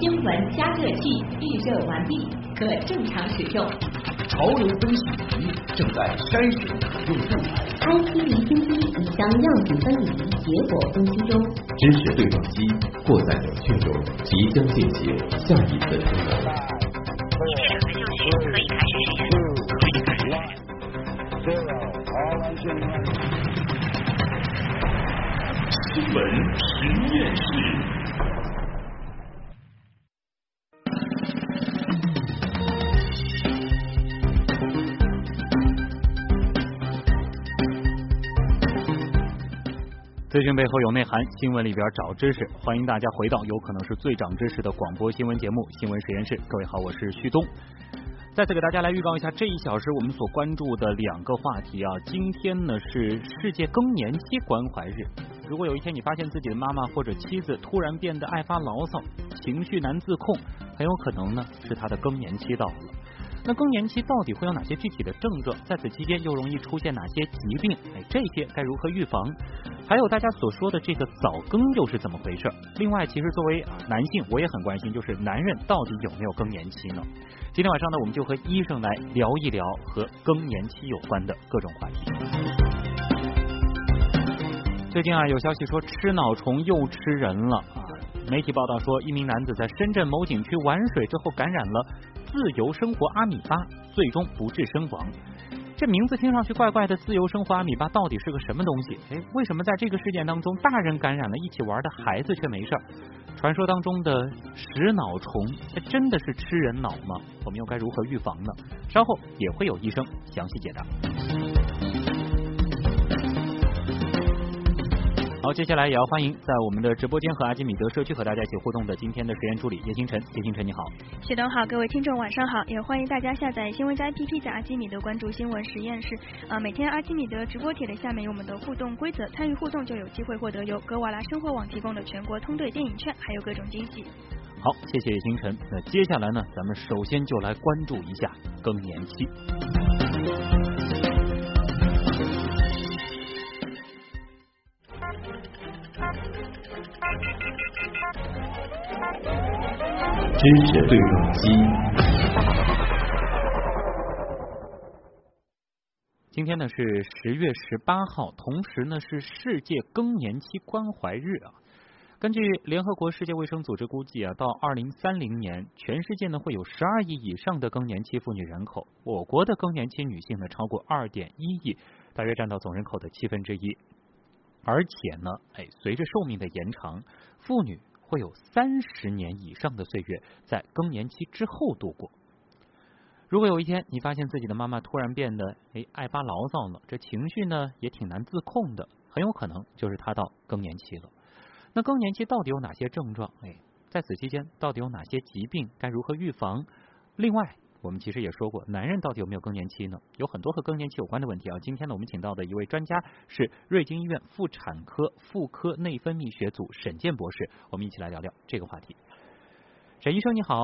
新闻加热器预热完毕，可正常使用。潮流分析仪正在筛选可用素材。IT 离心机已将样品分离结果分析中。知识对撞机过载冷却中，即将进行下一次通能。可以新闻实验室。资讯背后有内涵，新闻里边找知识。欢迎大家回到有可能是最长知识的广播新闻节目《新闻实验室》。各位好，我是旭东。再次给大家来预告一下这一小时我们所关注的两个话题啊。今天呢是世界更年期关怀日。如果有一天你发现自己的妈妈或者妻子突然变得爱发牢骚，情绪难自控，很有可能呢是她的更年期到了。那更年期到底会有哪些具体的症状？在此期间又容易出现哪些疾病？哎，这些该如何预防？还有大家所说的这个早更又是怎么回事？另外，其实作为男性，我也很关心，就是男人到底有没有更年期呢？今天晚上呢，我们就和医生来聊一聊和更年期有关的各种话题。最近啊，有消息说吃脑虫又吃人了啊！媒体报道说，一名男子在深圳某景区玩水之后感染了自由生活阿米巴，最终不治身亡。这名字听上去怪怪的，自由生活阿米巴到底是个什么东西？哎，为什么在这个事件当中，大人感染了，一起玩的孩子却没事？传说当中的食脑虫，它真的是吃人脑吗？我们又该如何预防呢？稍后也会有医生详细解答。好，接下来也要欢迎在我们的直播间和阿基米德社区和大家一起互动的今天的实验助理叶星辰。叶星辰你好，谢东好，各位听众晚上好，也欢迎大家下载新闻加 APP，在阿基米德关注新闻实验室。啊，每天阿基米德直播帖的下面有我们的互动规则，参与互动就有机会获得由格瓦拉生活网提供的全国通兑电影券，还有各种惊喜。好，谢谢叶星辰。那接下来呢，咱们首先就来关注一下更年期。知识对撞机。今天呢是十月十八号，同时呢是世界更年期关怀日啊。根据联合国世界卫生组织估计啊，到二零三零年，全世界呢会有十二亿以上的更年期妇女人口。我国的更年期女性呢超过二点一亿，大约占到总人口的七分之一。而且呢，哎，随着寿命的延长，妇女会有三十年以上的岁月在更年期之后度过。如果有一天你发现自己的妈妈突然变得哎爱发牢骚了，这情绪呢也挺难自控的，很有可能就是她到更年期了。那更年期到底有哪些症状？哎，在此期间到底有哪些疾病？该如何预防？另外。我们其实也说过，男人到底有没有更年期呢？有很多和更年期有关的问题啊。今天呢，我们请到的一位专家是瑞金医院妇产科妇科内分泌学组沈健博士，我们一起来聊聊这个话题。沈医生你好，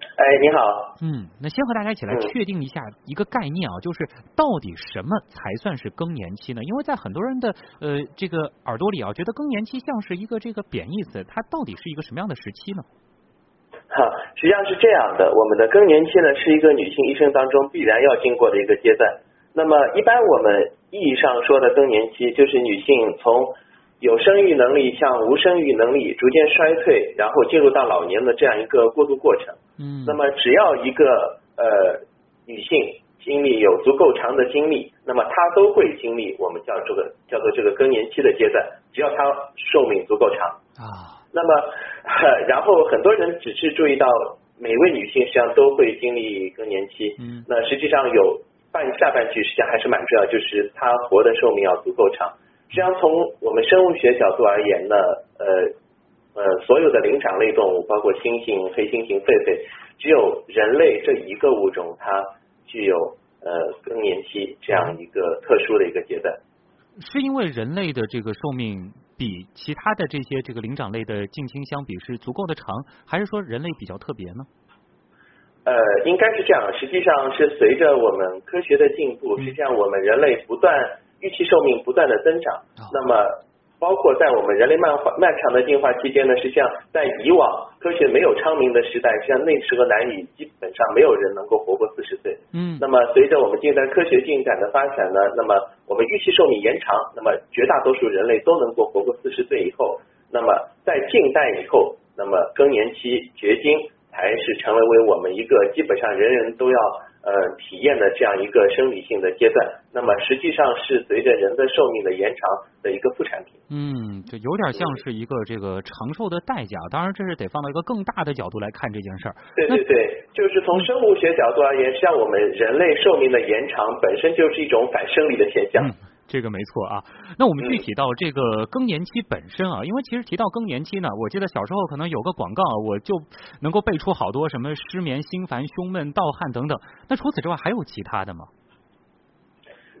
哎你好，嗯，那先和大家一起来确定一下一个概念啊，就是到底什么才算是更年期呢？因为在很多人的呃这个耳朵里啊，觉得更年期像是一个这个贬义词，它到底是一个什么样的时期呢？哈，实际上是这样的，我们的更年期呢是一个女性一生当中必然要经过的一个阶段。那么一般我们意义上说的更年期，就是女性从有生育能力向无生育能力逐渐衰退，然后进入到老年的这样一个过渡过程。嗯。那么只要一个呃女性经历有足够长的经历，那么她都会经历我们叫这个叫做这个更年期的阶段，只要她寿命足够长。啊。那么，然后很多人只是注意到每位女性实际上都会经历更年期，嗯，那实际上有半下半句实际上还是蛮重要，就是她活的寿命要足够长。实际上从我们生物学角度而言呢，呃呃，所有的灵长类动物，包括猩猩、黑猩猩、狒狒，只有人类这一个物种，它具有呃更年期这样一个特殊的一个阶段。是因为人类的这个寿命？比其他的这些这个灵长类的近亲相比是足够的长，还是说人类比较特别呢？呃，应该是这样。实际上是随着我们科学的进步，实际上我们人类不断预期寿命不断的增长。那么包括在我们人类漫化漫长的进化期间呢，实际上在以往科学没有昌明的时代，实际上那时候男女基本上没有人能够活过四十岁。嗯，那么随着我们近代科学进展的发展呢，那么我们预期寿命延长，那么绝大多数人类都能够活过四十岁以后，那么在近代以后，那么更年期绝经才是成为为我们一个基本上人人都要。呃，体验的这样一个生理性的阶段，那么实际上是随着人的寿命的延长的一个副产品。嗯，就有点像是一个这个长寿的代价。当然，这是得放到一个更大的角度来看这件事儿。对对对，就是从生物学角度而言，像我们人类寿命的延长本身就是一种反生理的现象。这个没错啊，那我们具体到这个更年期本身啊，因为其实提到更年期呢，我记得小时候可能有个广告，我就能够背出好多什么失眠、心烦、胸闷、盗汗等等。那除此之外还有其他的吗？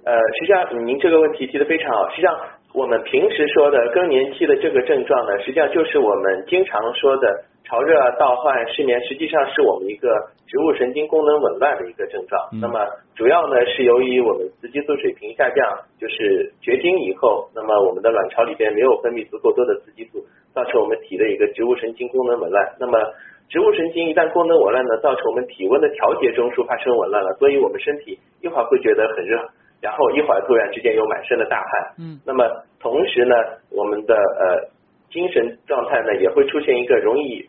呃，实际上您这个问题提的非常好。实际上我们平时说的更年期的这个症状呢，实际上就是我们经常说的。潮热、盗汗、失眠，实际上是我们一个植物神经功能紊乱的一个症状。那么主要呢是由于我们雌激素水平下降，就是绝经以后，那么我们的卵巢里边没有分泌足够多的雌激素，造成我们体的一个植物神经功能紊乱。那么植物神经一旦功能紊乱呢，造成我们体温的调节中枢发生紊乱了，所以我们身体一会儿会觉得很热，然后一会儿突然之间有满身的大汗。嗯。那么同时呢，我们的呃精神状态呢也会出现一个容易。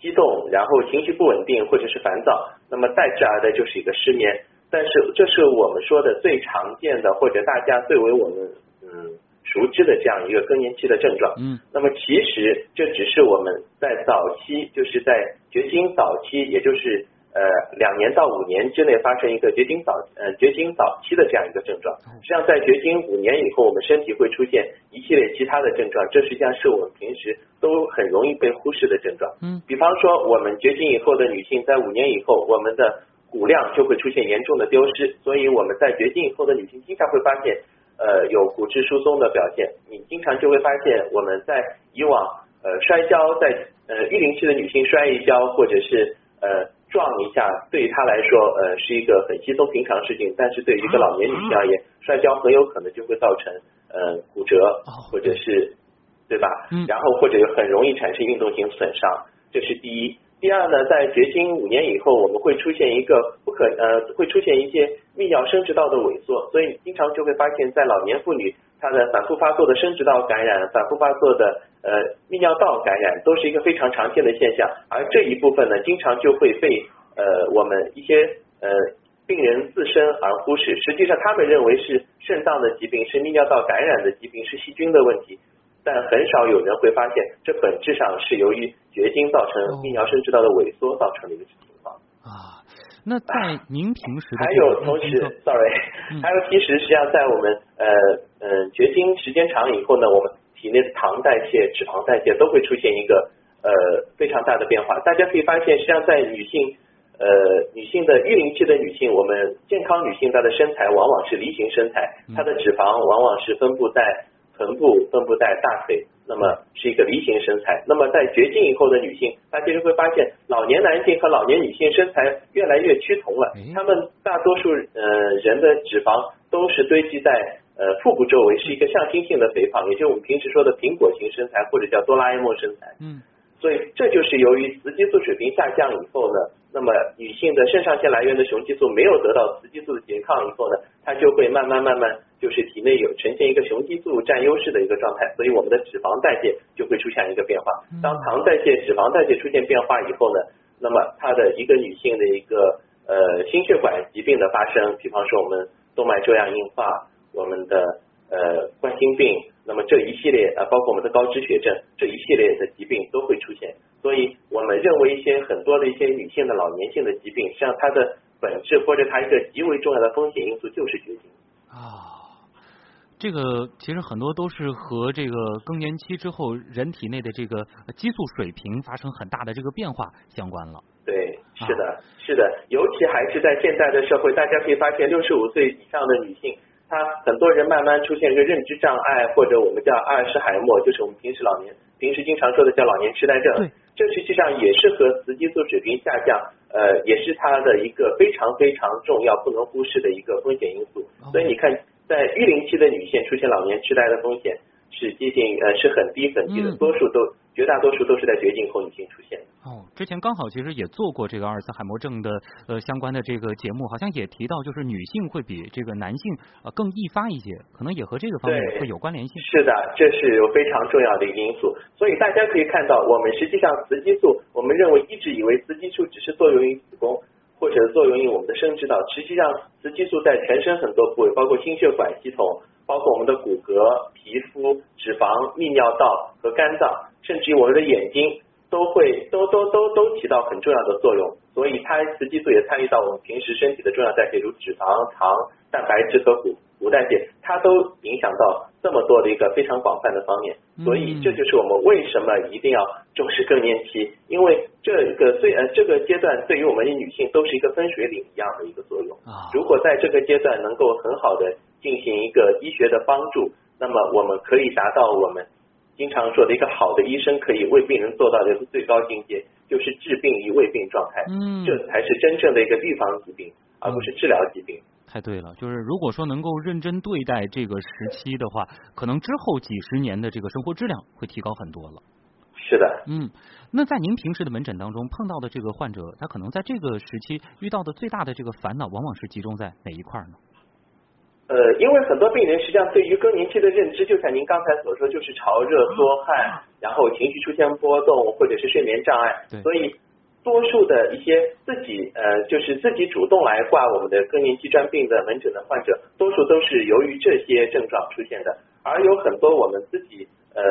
激动，然后情绪不稳定或者是烦躁，那么代之而的就是一个失眠。但是这是我们说的最常见的或者大家最为我们嗯熟知的这样一个更年期的症状。嗯。那么其实这只是我们在早期，就是在绝经早期，也就是。呃，两年到五年之内发生一个绝经早呃绝经早期的这样一个症状，实际上在绝经五年以后，我们身体会出现一系列其他的症状，这实际上是我们平时都很容易被忽视的症状。嗯，比方说我们绝经以后的女性，在五年以后，我们的骨量就会出现严重的丢失，所以我们在绝经以后的女性经常会发现呃有骨质疏松的表现，你经常就会发现我们在以往呃摔跤，在呃育龄期的女性摔一跤，或者是呃。撞一下对于他来说，呃，是一个很稀松平常事情，但是对于一个老年女性而言，摔跤很有可能就会造成呃骨折，或者是对吧？然后或者很容易产生运动型损伤，这是第一。第二呢，在绝经五年以后，我们会出现一个不可呃，会出现一些泌尿生殖道的萎缩，所以经常就会发现，在老年妇女她的反复发作的生殖道感染、反复发作的呃泌尿道感染，都是一个非常常见的现象。而这一部分呢，经常就会被呃我们一些呃病人自身而忽视，实际上他们认为是肾脏的疾病、是泌尿道感染的疾病、是细菌的问题。但很少有人会发现，这本质上是由于绝经造成泌尿生殖道的萎缩造成的一个情况啊。那在您平时还有同时，sorry，还有其实实际上在我们呃嗯绝经时间长以后呢，我们体内的糖代谢、脂肪代谢都会出现一个呃非常大的变化。大家可以发现，实际上在女性呃女性的育龄期的女性，我们健康女性她的身材往往是梨形身材，她的脂肪往往是分布在。臀部分布在大腿，那么是一个梨形身材。那么在绝经以后的女性，她其实会发现，老年男性和老年女性身材越来越趋同了。他们大多数呃人的脂肪都是堆积在呃腹部周围，是一个向心性的肥胖，也就是我们平时说的苹果型身材，或者叫哆啦 A 梦身材。嗯。所以这就是由于雌激素水平下降以后呢，那么女性的肾上腺来源的雄激素没有得到雌激素的拮抗以后呢，它就会慢慢慢慢就是体内有呈现一个雄激素占优势的一个状态，所以我们的脂肪代谢就会出现一个变化。当糖代谢、脂肪代谢出现变化以后呢，那么它的一个女性的一个呃心血管疾病的发生，比方说我们动脉粥样硬化，我们的呃冠心病。那么这一系列啊，包括我们的高脂血症这一系列的疾病都会出现，所以我们认为一些很多的一些女性的老年性的疾病，实际上它的本质或者它一个极为重要的风险因素就是绝经啊。这个其实很多都是和这个更年期之后人体内的这个激素水平发生很大的这个变化相关了。对，是的，是的，尤其还是在现在的社会，大家可以发现，六十五岁以上的女性。她很多人慢慢出现一个认知障碍，或者我们叫阿尔茨海默，就是我们平时老年平时经常说的叫老年痴呆症。这实际上也是和雌激素水平下降，呃，也是它的一个非常非常重要、不能忽视的一个风险因素。所以你看，在育龄期的女性出现老年痴呆的风险，是接近呃是很低很低的，嗯多数都绝大多数都是在绝经后女性出现的。哦，之前刚好其实也做过这个阿尔茨海默症的呃相关的这个节目，好像也提到，就是女性会比这个男性呃更易发一些，可能也和这个方面会有关联性。是的，这是有非常重要的一个因素。所以大家可以看到，我们实际上雌激素，我们认为一直以为雌激素只是作用于子宫或者作用于我们的生殖道，实际上雌激素在全身很多部位，包括心血管系统，包括我们的骨骼、皮肤、脂肪、泌尿道和肝脏，甚至于我们的眼睛。都会都都都都起到很重要的作用，所以它雌激素也参与到我们平时身体的重要代谢，如脂肪、糖、蛋白质和骨骨代谢，它都影响到这么多的一个非常广泛的方面。所以这就是我们为什么一定要重视更年期，因为这个最呃这个阶段对于我们女性都是一个分水岭一样的一个作用。啊，如果在这个阶段能够很好的进行一个医学的帮助，那么我们可以达到我们。经常说的一个好的医生可以为病人做到的最高境界，就是治病于未病状态。嗯，这才是真正的一个预防疾病，而不是治疗疾病。太对了，就是如果说能够认真对待这个时期的话，可能之后几十年的这个生活质量会提高很多了。是的，嗯，那在您平时的门诊当中碰到的这个患者，他可能在这个时期遇到的最大的这个烦恼，往往是集中在哪一块呢？呃，因为很多病人实际上对于更年期的认知，就像您刚才所说，就是潮热多汗，然后情绪出现波动，或者是睡眠障碍，所以多数的一些自己呃，就是自己主动来挂我们的更年期专病的门诊的患者，多数都是由于这些症状出现的，而有很多我们自己呃，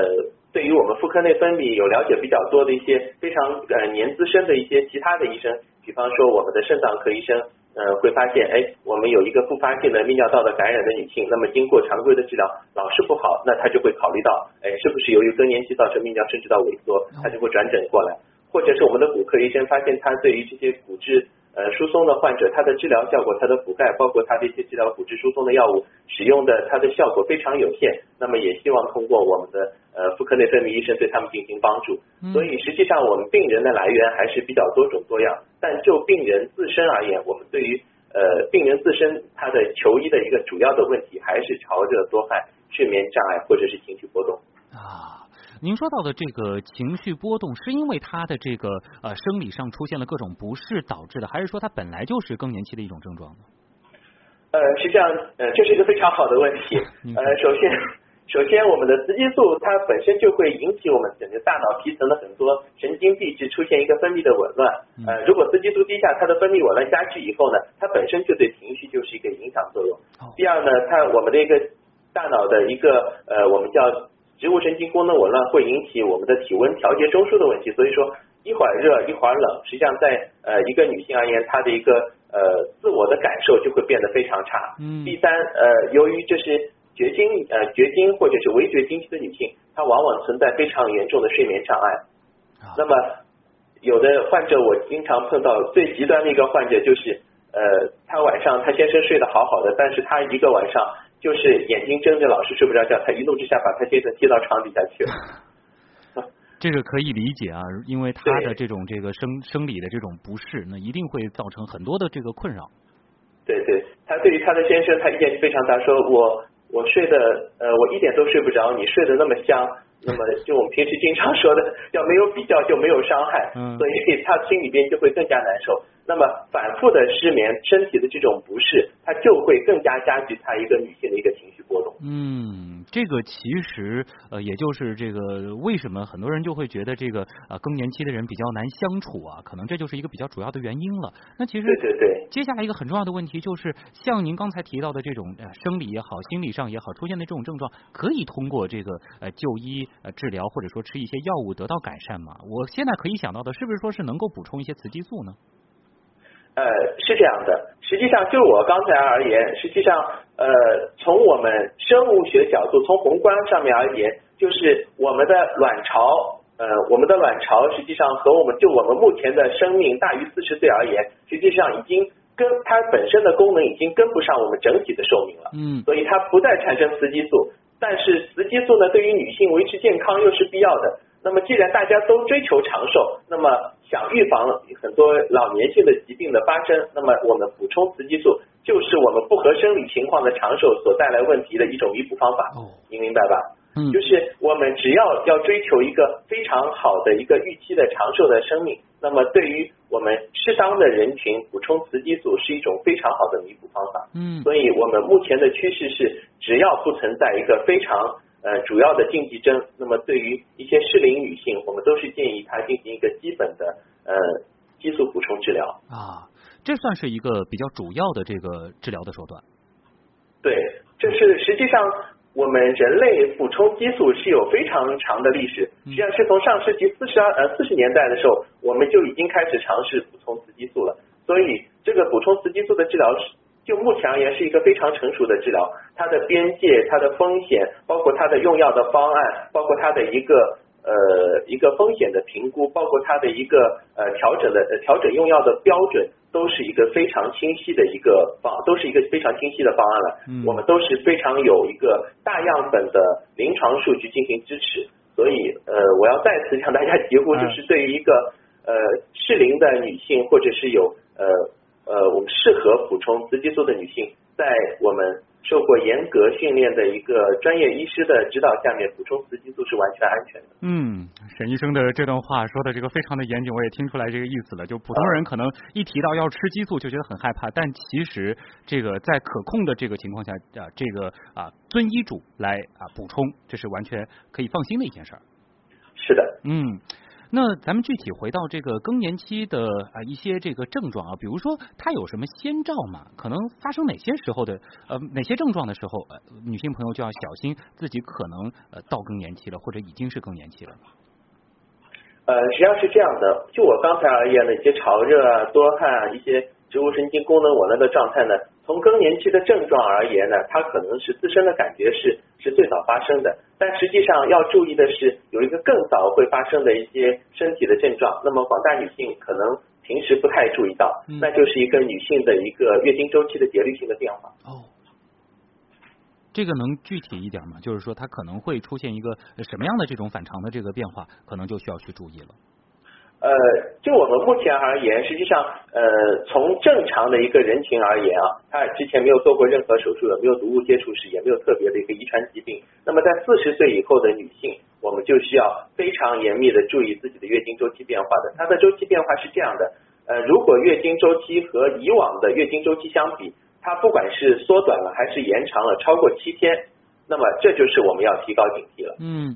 对于我们妇科内分泌有了解比较多的一些非常呃年资深的一些其他的医生，比方说我们的肾脏科医生。呃，会发现，哎，我们有一个复发性的泌尿道的感染的女性，那么经过常规的治疗老是不好，那她就会考虑到，哎，是不是由于更年期造成泌尿生殖道萎缩，她就会转诊过来，或者是我们的骨科医生发现她对于这些骨质呃疏松的患者，它的治疗效果，它的覆盖，包括它的一些治疗骨质疏松的药物使用的，它的效果非常有限，那么也希望通过我们的呃妇科内分泌医生对他们进行帮助。所以实际上我们病人的来源还是比较多种多样，但就病人自身而言，我们对于呃病人自身他的求医的一个主要的问题还是朝着多汗、睡眠障碍或者是情绪波动啊。您说到的这个情绪波动，是因为他的这个呃生理上出现了各种不适导致的，还是说他本来就是更年期的一种症状呢？呃，实际上呃这是一个非常好的问题。呃，首先首先我们的雌激素它本身就会引起我们整个大脑皮层的很多神经递质出现一个分泌的紊乱。呃，如果雌激素低下，它的分泌紊乱加剧以后呢，它本身就对情绪就是一个影响作用。第二呢，它我们的一个大脑的一个呃我们叫植物神经功能紊乱会引起我们的体温调节中枢的问题，所以说一会儿热一会儿冷，实际上在呃一个女性而言，她的一个呃自我的感受就会变得非常差。嗯。第三呃，由于这是绝经呃绝经或者是围绝经期的女性，她往往存在非常严重的睡眠障碍。那么有的患者我经常碰到最极端的一个患者就是呃她晚上她先生睡得好好的，但是她一个晚上。就是眼睛睁着，老是睡不着觉，她一怒之下把她先生踢到床底下去了。这个可以理解啊，因为他的这种这个生生理的这种不适，那一定会造成很多的这个困扰。对对，他对于他的先生，他意见非常大，说我我睡的呃我一点都睡不着，你睡得那么香，那么就我们平时经常说的，要没有比较就没有伤害，嗯、所以他心里边就会更加难受。那么反复的失眠，身体的这种不适，它就会更加加剧他一个女性的一个情绪波动。嗯，这个其实呃，也就是这个为什么很多人就会觉得这个呃更年期的人比较难相处啊，可能这就是一个比较主要的原因了。那其实对对对，接下来一个很重要的问题就是，像您刚才提到的这种呃生理也好，心理上也好出现的这种症状，可以通过这个呃就医呃治疗或者说吃一些药物得到改善吗？我现在可以想到的是不是说是能够补充一些雌激素呢？呃，是这样的。实际上，就我刚才而言，实际上，呃，从我们生物学角度，从宏观上面而言，就是我们的卵巢，呃，我们的卵巢实际上和我们就我们目前的生命大于四十岁而言，实际上已经跟它本身的功能已经跟不上我们整体的寿命了。嗯。所以它不再产生雌激素，但是雌激素呢，对于女性维持健康又是必要的。那么，既然大家都追求长寿，那么想预防很多老年性的疾病的发生，那么我们补充雌激素就是我们不合生理情况的长寿所带来问题的一种弥补方法。哦，您明白吧？嗯就是我们只要要追求一个非常好的一个预期的长寿的生命，那么对于我们适当的人群补充雌激素是一种非常好的弥补方法。嗯所以我们目前的趋势是，只要不存在一个非常呃主要的禁忌症，那么对于一些适龄女性，我们都是建议她进行一个基本的呃激素补充治疗。啊，这算是一个比较主要的这个治疗的手段。对，这是实际上我们人类补充激素是有非常长的历史，实际上是从上世纪四十二呃四十年代的时候，我们就已经开始尝试补充雌激素了。所以这个补充雌激素的治疗是。就目前而言，是一个非常成熟的治疗，它的边界、它的风险，包括它的用药的方案，包括它的一个呃一个风险的评估，包括它的一个呃调整的呃调整用药的标准，都是一个非常清晰的一个方，都是一个非常清晰的方案了。嗯我们都是非常有一个大样本的临床数据进行支持，所以呃，我要再次向大家疾呼，嗯就是对于一个呃适龄的女性，或者是有呃呃我们适合补充雌激素的女性，在我们受过严格训练的一个专业医师的指导下面，补充雌激素是完全安全的。嗯，沈医生的这段话说的这个非常的严谨，我也听出来这个意思了。就普通人可能一提到要吃激素就觉得很害怕，但其实这个在可控的这个情况下啊，这个啊遵医嘱来啊补充，这是完全可以放心的一件事儿。是的，嗯。那咱们具体回到这个更年期的啊一些这个症状啊，比如说它有什么先兆嘛？可能发生哪些时候的呃哪些症状的时候，呃女性朋友就要小心自己可能呃到更年期了，或者已经是更年期了。呃，实际上是这样的，就我刚才而言的一些潮热啊、多汗啊、一些植物神经功能紊乱的状态呢，从更年期的症状而言呢，它可能是自身的感觉是是最早发生的，但实际上要注意的是，有一个更早会发生的一些身体的症状，那么广大女性可能平时不太注意到，嗯那就是一个女性的一个月经周期的节律性的变化。哦，这个能具体一点吗？就是说它可能会出现一个呃什么样的这种反常的这个变化，可能就需要去注意了。呃，就我们目前而言，实际上，呃，从正常的一个人群而言啊，他之前没有做过任何手术，也没有毒物接触史，也没有特别的一个遗传疾病。那么在四十岁以后的女性，我们就需要非常严密的注意自己的月经周期变化的。它的周期变化是这样的，呃，如果月经周期和以往的月经周期相比，它不管是缩短了还是延长了超过七天，那么这就是我们要提高警惕了。嗯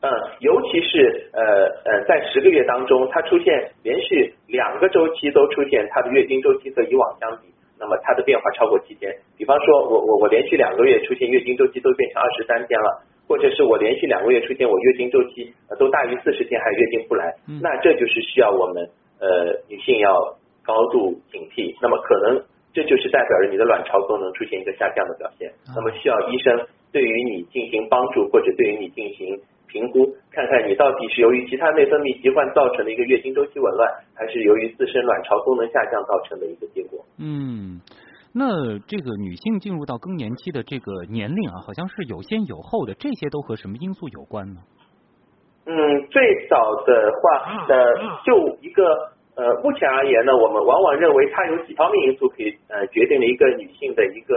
嗯，尤其是呃呃，在十个月当中，它出现连续两个周期都出现它的月经周期和以往相比，那么它的变化超过七天。比方说，我我我连续两个月出现月经周期都变成二十三天了，或者是我连续两个月出现我月经周期呃都大于四十天还月经不来，嗯那这就是需要我们呃女性要高度警惕。那么可能这就是代表着你的卵巢功能出现一个下降的表现，那么需要医生对于你进行帮助，或者对于你进行评估，看看你到底是由于其他内分泌疾患造成的一个月经周期紊乱，还是由于自身卵巢功能下降造成的一个结果。嗯，那这个女性进入到更年期的这个年龄啊，好像是有先有后的，这些都和什么因素有关呢？嗯，最早的话，呃，就一个呃，目前而言呢，我们往往认为它有几方面因素可以呃决定了一个女性的一个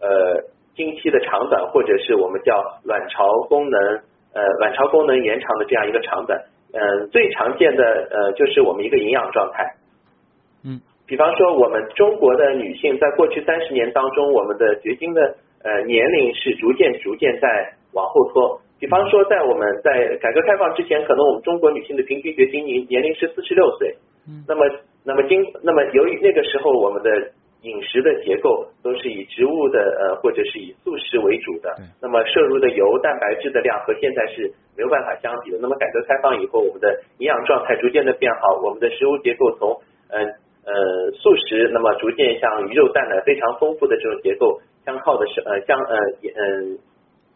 呃经期的长短，或者是我们叫卵巢功能呃卵巢功能延长的这样一个长短。嗯、最常见的呃就是我们一个营养状态。嗯，比方说我们中国的女性在过去三十年当中，我们的绝经的呃年龄是逐渐逐渐在往后拖。比方说，在我们在改革开放之前，可能我们中国女性的平均绝经年年龄是四十六岁。嗯那么，那么经那么由于那个时候我们的饮食的结构都是以植物的呃或者是以素食为主的，那么摄入的油、蛋白质的量和现在是没有办法相比的。那么改革开放以后，我们的营养状态逐渐的变好，我们的食物结构从嗯呃素食，那么逐渐像鱼肉蛋奶非常丰富的这种结构相靠的是呃相呃嗯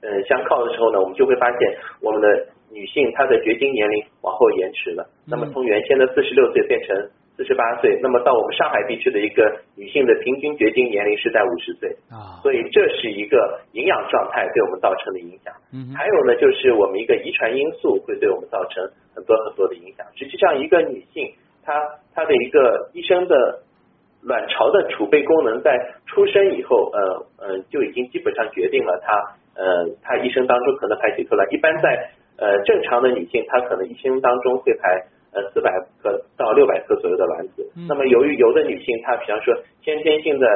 呃相靠的时候呢，我们就会发现我们的女性她的绝经年龄往后延迟了。那么从原先的四十六岁变成四十八岁，那么到我们上海地区的一个女性的平均绝经年龄是在五十岁，啊，所以这是一个营养状态对我们造成的影响。嗯还有呢，就是我们一个遗传因素会对我们造成很多很多的影响。实际上，一个女性她她的一个医生的卵巢的储备功能在出生以后，呃呃就已经基本上决定了她呃，她一生当中可能排几出来。一般在呃正常的女性，她可能一生当中会排呃四百克到六百克左右的卵子。那么由于有的女性她比方说先天性的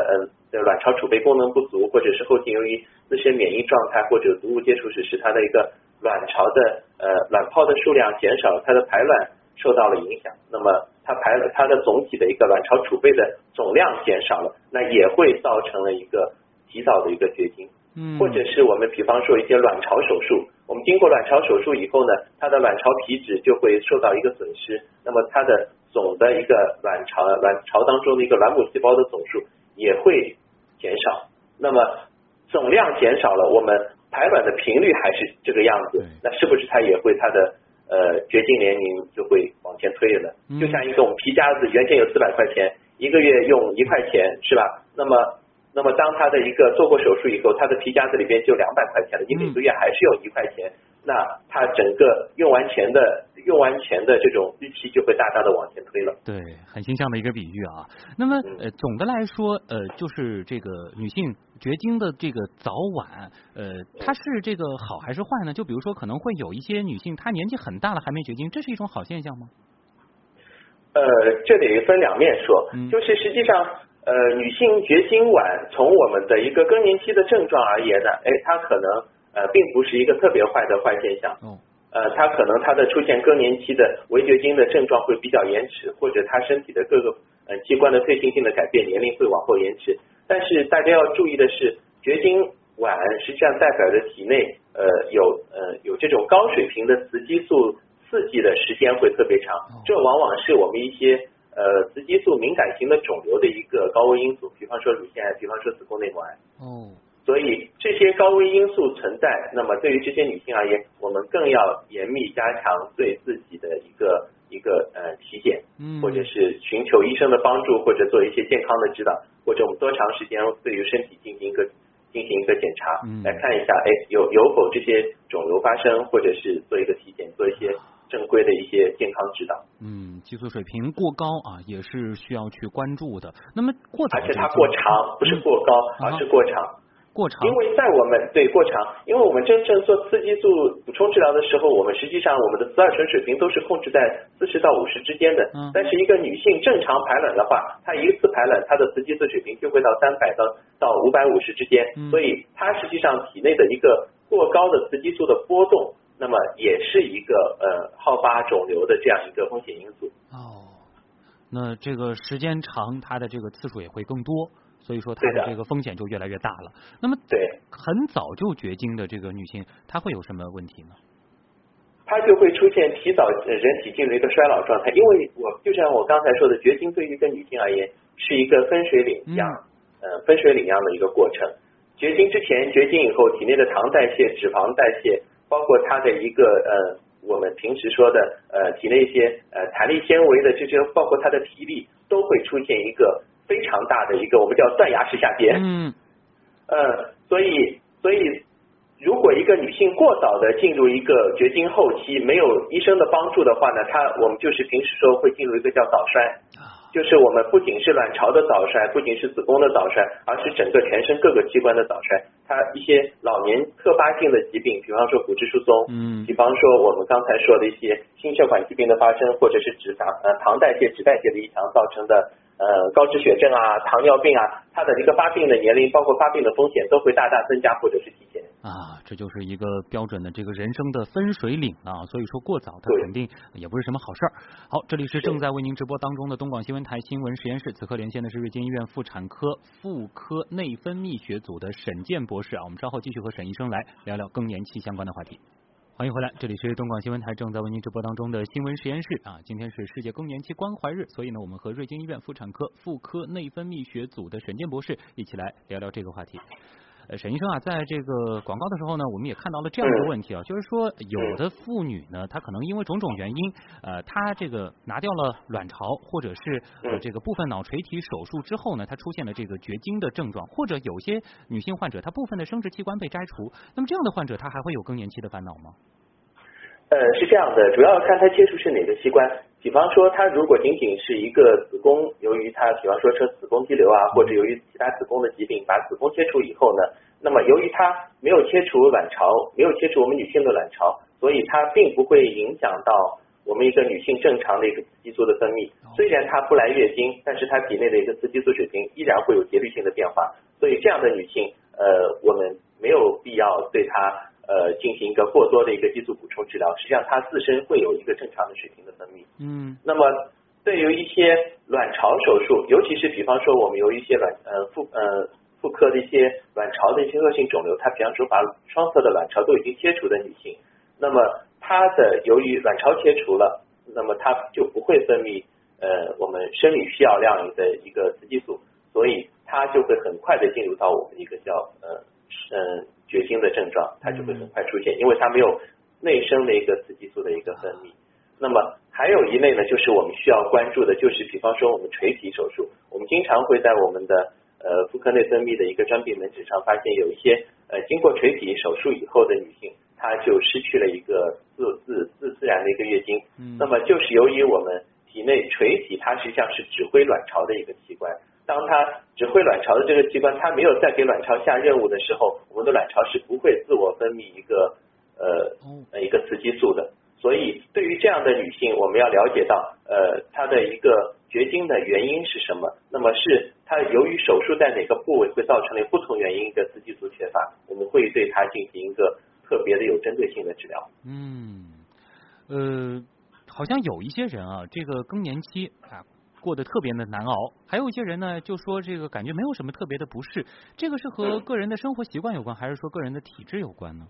呃卵巢储备功能不足，或者是后天由于自身免疫状态或者毒物接触史使她的一个卵巢的呃卵泡的数量减少，她的排卵受到了影响。那么它排它的总体的一个卵巢储备的总量减少了，那也会造成了一个提早的一个绝经，嗯，或者是我们比方说一些卵巢手术，我们经过卵巢手术以后呢，它的卵巢皮质就会受到一个损失，那么它的总的一个卵巢卵巢当中的一个卵母细胞的总数也会减少，那么总量减少了，我们排卵的频率还是这个样子，那是不是它也会它的？呃，绝经年龄就会往前推了呢，就像一个我们皮夹子，原先有四百块钱，一个月用一块钱，是吧？那么，那么当他的一个做过手术以后，他的皮夹子里边就两百块钱了，你每个月还是有一块钱，那他整个用完钱的用完钱的这种预期就会大大的往前推了。对，很形象的一个比喻啊。那么，呃，总的来说，呃，就是这个女性。绝经的这个早晚，呃，它是这个好还是坏呢？就比如说，可能会有一些女性，她年纪很大了还没绝经，这是一种好现象吗？呃，这得分两面说，就是实际上，呃，女性绝经晚，从我们的一个更年期的症状而言呢，哎，它可能呃并不是一个特别坏的坏现象。嗯。呃，它可能它的出现更年期的围绝经的症状会比较延迟，或者她身体的各个呃器官的退行性的改变，年龄会往后延迟。但是大家要注意的是，绝经晚实际上代表着体内呃有呃有这种高水平的雌激素刺激的时间会特别长，这往往是我们一些呃雌激素敏感型的肿瘤的一个高危因素，比方说乳腺癌，比方说子宫内膜癌。哦。所以这些高危因素存在，那么对于这些女性而言，我们更要严密加强对自己的一个一个呃体检，嗯或者是寻求医生的帮助，或者做一些健康的指导，或者我们多长时间对于身体进行一个进行一个检查，来看一下，哎，有有否这些肿瘤发生，或者是做一个体检，做一些正规的一些健康指导。嗯，激素水平过高啊，也是需要去关注的。那么过而且它过长，不是过高，而是过长。过长，因为在我们对过长，因为我们真正做雌激素补充治疗的时候，我们实际上我们的雌二醇水平都是控制在四十到五十之间的。嗯。但是一个女性正常排卵的话，她一次排卵，她的雌激素水平就会到三百到到五百五十之间。嗯。所以它实际上体内的一个过高的雌激素的波动，那么也是一个呃好发肿瘤的这样一个风险因素。哦。那这个时间长，它的这个次数也会更多。所以说，它的这个风险就越来越大了。那么，对很早就绝经的这个女性，她会有什么问题呢？她就会出现提早人体进入一个衰老状态。因为我就像我刚才说的，绝经对于一个女性而言是一个分水岭一样，呃，分水岭一样的一个过程。绝经之前、绝经以后，体内的糖代谢、脂肪代谢，包括它的一个呃，我们平时说的呃，体内一些呃弹力纤维的这些，包括它的体力，都会出现一个。非常大的一个我们叫断崖式下跌，嗯，呃，所以所以如果一个女性过早的进入一个绝经后期，没有医生的帮助的话呢，她我们就是平时说会进入一个叫早衰，就是我们不仅是卵巢的早衰，不仅是子宫的早衰，而是整个全身各个器官的早衰。它一些老年特发性的疾病，比方说骨质疏松，嗯，比方说我们刚才说的一些心血管疾病的发生，或者是脂肪呃糖代谢、脂代谢的异常造成的。呃，高脂血症啊，糖尿病啊，它的一个发病的年龄，包括发病的风险，都会大大增加或者是。啊，这就是一个标准的这个人生的分水岭啊，所以说过早，它肯定也不是什么好事儿。好，这里是正在为您直播当中的东广新闻台新闻实验室，此刻连线的是瑞金医院妇产科妇科内分泌学组的沈健博士啊，我们稍后继续和沈医生来聊聊更年期相关的话题。欢迎回来，这里是东广新闻台正在为您直播当中的新闻实验室啊。今天是世界更年期关怀日，所以呢，我们和瑞金医院妇产科妇科内分泌学组的沈健博士一起来聊聊这个话题。呃，沈医生啊，在这个广告的时候呢，我们也看到了这样一个问题啊，就是说有的妇女呢，她可能因为种种原因，呃，她这个拿掉了卵巢，或者是呃这个部分脑垂体手术之后呢，她出现了这个绝经的症状，或者有些女性患者她部分的生殖器官被摘除，那么这样的患者她还会有更年期的烦恼吗？呃，是这样的，主要看她接触是哪个器官。比方说，她如果仅仅是一个子宫，由于她比方说是子宫肌瘤啊，或者由于其他子宫的疾病，把子宫切除以后呢，那么由于它没有切除卵巢，没有切除我们女性的卵巢，所以它并不会影响到我们一个女性正常的一个雌激素的分泌。虽然她不来月经，但是她体内的一个雌激素水平依然会有节律性的变化。所以这样的女性，呃，我们没有必要对她呃进行一个过多的一个激素补充治疗。实际上，它自身会有一个正常的水平的分泌。嗯。那么对于一些卵巢手术，尤其是比方说我们有一些卵呃妇呃妇科的一些卵巢的一些恶性肿瘤，它比方说把双侧的卵巢都已经切除的女性，那么她的由于卵巢切除了，那么她就不会分泌呃我们生理需要量的一个雌激素，所以它就会很快的进入到我们一个叫呃嗯绝经的症状，它就会很快出现，因为它没有内生的一个雌激素的一个分泌。那么还有一类呢，就是我们需要关注的，就是比方说我们垂体手术，我们经常会在我们的呃妇科内分泌的一个专病门诊上发现，有一些呃经过垂体手术以后的女性，她就失去了一个自自自自然的一个月经。嗯。那么就是由于我们体内垂体它实际上是指挥卵巢的一个器官，当它指挥卵巢的这个器官它没有再给卵巢下任务的时候，我们的卵巢是不会自我分泌一个呃一个雌激素的。所以，对于这样的女性，我们要了解到，呃，她的一个绝经的原因是什么？那么是她由于手术在哪个部位会造成了不同原因的雌激素缺乏？我们会对她进行一个特别的有针对性的治疗。嗯，呃，好像有一些人啊，这个更年期啊过得特别的难熬，还有一些人呢就说这个感觉没有什么特别的不适，这个是和个人的生活习惯有关，还是说个人的体质有关呢？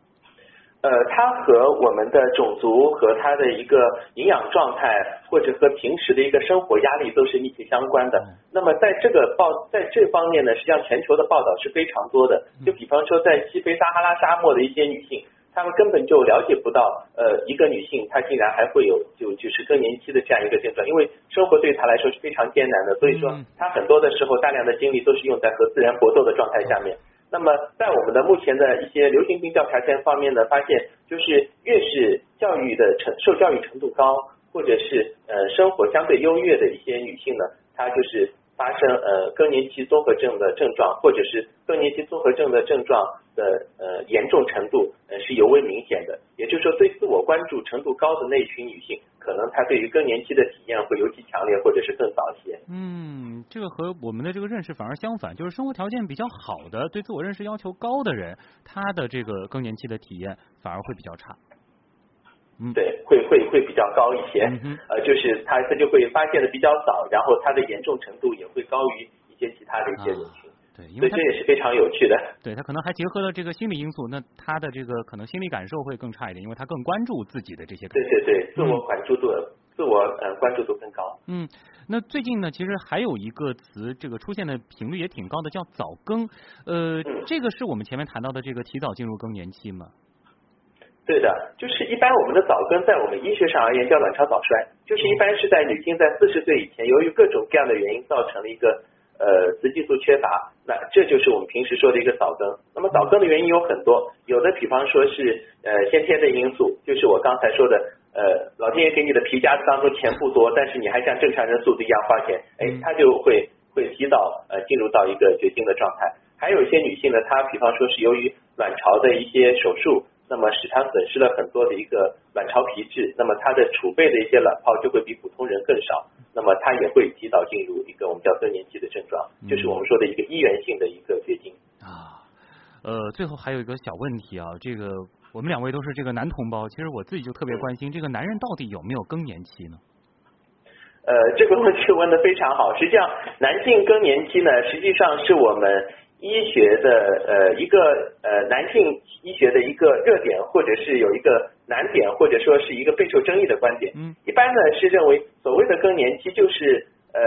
呃，它和我们的种族和它的一个营养状态，或者和平时的一个生活压力都是密切相关的。那么在这个报在这方面呢，实际上全球的报道是非常多的。就比方说，在西非撒哈拉沙漠的一些女性，她们根本就了解不到，呃，一个女性她竟然还会有就就是更年期的这样一个症状，因为生活对她来说是非常艰难的，所以说她很多的时候大量的精力都是用在和自然搏斗的状态下面。那么，在我们的目前的一些流行病调查前方面呢，发现就是越是教育的程受教育程度高，或者是呃生活相对优越的一些女性呢，她就是发生呃更年期综合症的症状，或者是更年期综合症的症状的呃严重程度呃是尤为明显的。也就是说，对自我关注程度高的那一群女性，可能她对于更年期的体验会尤其强烈，或者是更早一些。嗯，这个和我们的这个认识反而相反，就是生活条件比较好的、对自我认识要求高的人，他的这个更年期的体验反而会比较差。嗯，对，会会会比较高一些。嗯呃，就是他他就会发现的比较早，然后他的严重程度也会高于一些其他的一些人群。对，因为这也是非常有趣的。对他可能还结合了这个心理因素，那他的这个可能心理感受会更差一点，因为他更关注自己的这些感受。对对对，自我关注度、自我呃关注度更高。嗯，那最近呢，其实还有一个词，这个出现的频率也挺高的，叫早更。呃，这个是我们前面谈到的这个提早进入更年期吗？对的，就是一般我们的早更在我们医学上而言叫卵巢早衰，就是一般是在女性在四十岁以前，由于各种各样的原因造成了一个呃雌激素缺乏，那这就是我们平时说的一个早更。那么早更的原因有很多，有的比方说是呃先天的因素，就是我刚才说的呃老天爷给你的皮夹子当中钱不多，但是你还像正常人速度一样花钱，哎，他就会会提早呃进入到一个绝经的状态。还有一些女性呢，她比方说是由于卵巢的一些手术。那么使它损失了很多的一个卵巢皮质，那么它的储备的一些卵泡就会比普通人更少，那么它也会提早进入一个我们叫更年期的症状，就是我们说的一个医源性的一个绝经啊。呃，最后还有一个小问题啊，这个我们两位都是这个男同胞，其实我自己就特别关心，这个男人到底有没有更年期呢？呃，这个问题问的非常好，实际上男性更年期呢，实际上是我们。医学的呃一个呃男性医学的一个热点，或者是有一个难点，或者说是一个备受争议的观点。嗯，一般呢是认为所谓的更年期就是呃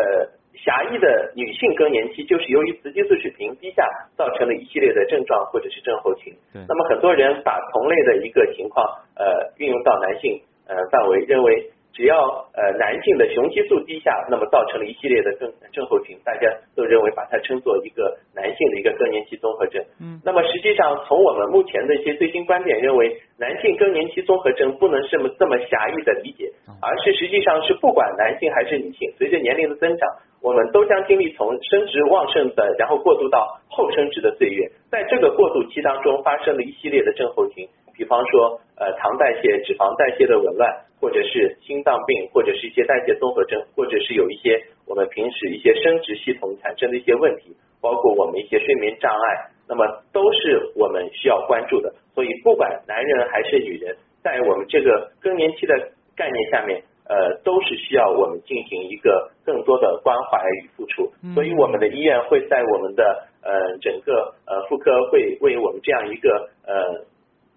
狭义的女性更年期，就是由于雌激素水平低下造成的一系列的症状或者是症候群。对。那么很多人把同类的一个情况呃运用到男性呃范围，认为只要呃男性的雄激素低下，那么造成了一系列的症症候群，大家都认为把它称作一个男性的一个更年期综合症。嗯，那么实际上从我们目前的一些最新观点认为，男性更年期综合症不能这么这么狭义的理解，而是实际上是不管男性还是女性，随着年龄的增长，我们都将经历从生殖旺盛的，然后过渡到后生殖的岁月，在这个过渡期当中发生了一系列的症候群。比方说，呃，糖代谢、脂肪代谢的紊乱，或者是心脏病，或者是一些代谢综合征，或者是有一些我们平时一些生殖系统产生的一些问题，包括我们一些睡眠障碍，那么都是我们需要关注的。所以，不管男人还是女人，在我们这个更年期的概念下面，呃，都是需要我们进行一个更多的关怀与付出。所以，我们的医院会在我们的呃整个呃妇科会为我们这样一个呃。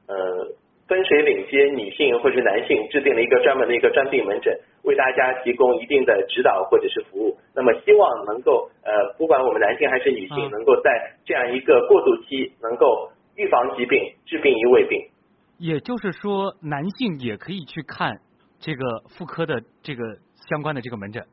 呃，分水岭接女性或是男性制定了一个专门的一个专病门诊，为大家提供一定的指导或者是服务。那么希望能够呃，不管我们男性还是女性，能够在这样一个过渡期，能够预防疾病，治病于未病。也就是说，男性也可以去看这个妇科的这个相关的这个门诊。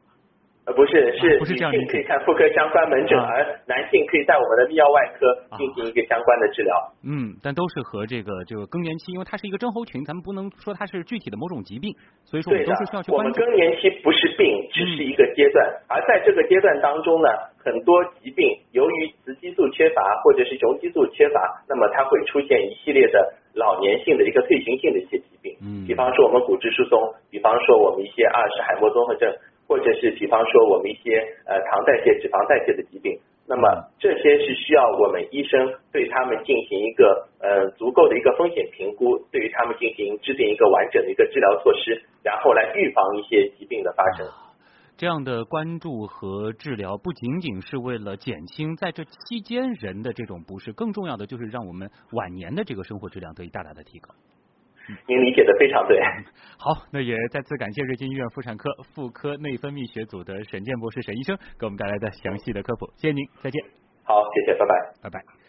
呃，不是，是女性可以看妇科相关门诊，而男性可以在我们的泌尿外科进行一个相关的治疗。嗯，但都是和这个这个更年期，因为它是一个症候群，咱们不能说它是具体的某种疾病，所以说我们都是需要去关注。我们更年期不是病，只是一个阶段，而在这个阶段当中呢，很多疾病由于雌激素缺乏或者是雄激素缺乏，那么它会出现一系列的老年性的一个退行性的一些疾病。嗯，比方说我们骨质疏松，比方说我们一些阿尔茨海默综合症。或者是比方说我们一些呃糖代谢、脂肪代谢的疾病，那么这些是需要我们医生对他们进行一个呃足够的一个风险评估，对于他们进行制定一个完整的一个治疗措施，然后来预防一些疾病的发生。这样的关注和治疗不仅仅是为了减轻在这期间人的这种不适，更重要的就是让我们晚年的这个生活质量得以大大的提高。您理解的非常对。好，那也再次感谢瑞金医院妇产科妇科内分泌学组的沈健博士沈医生给我们带来的详细的科普，谢谢您，再见。好，谢谢，拜拜，拜拜。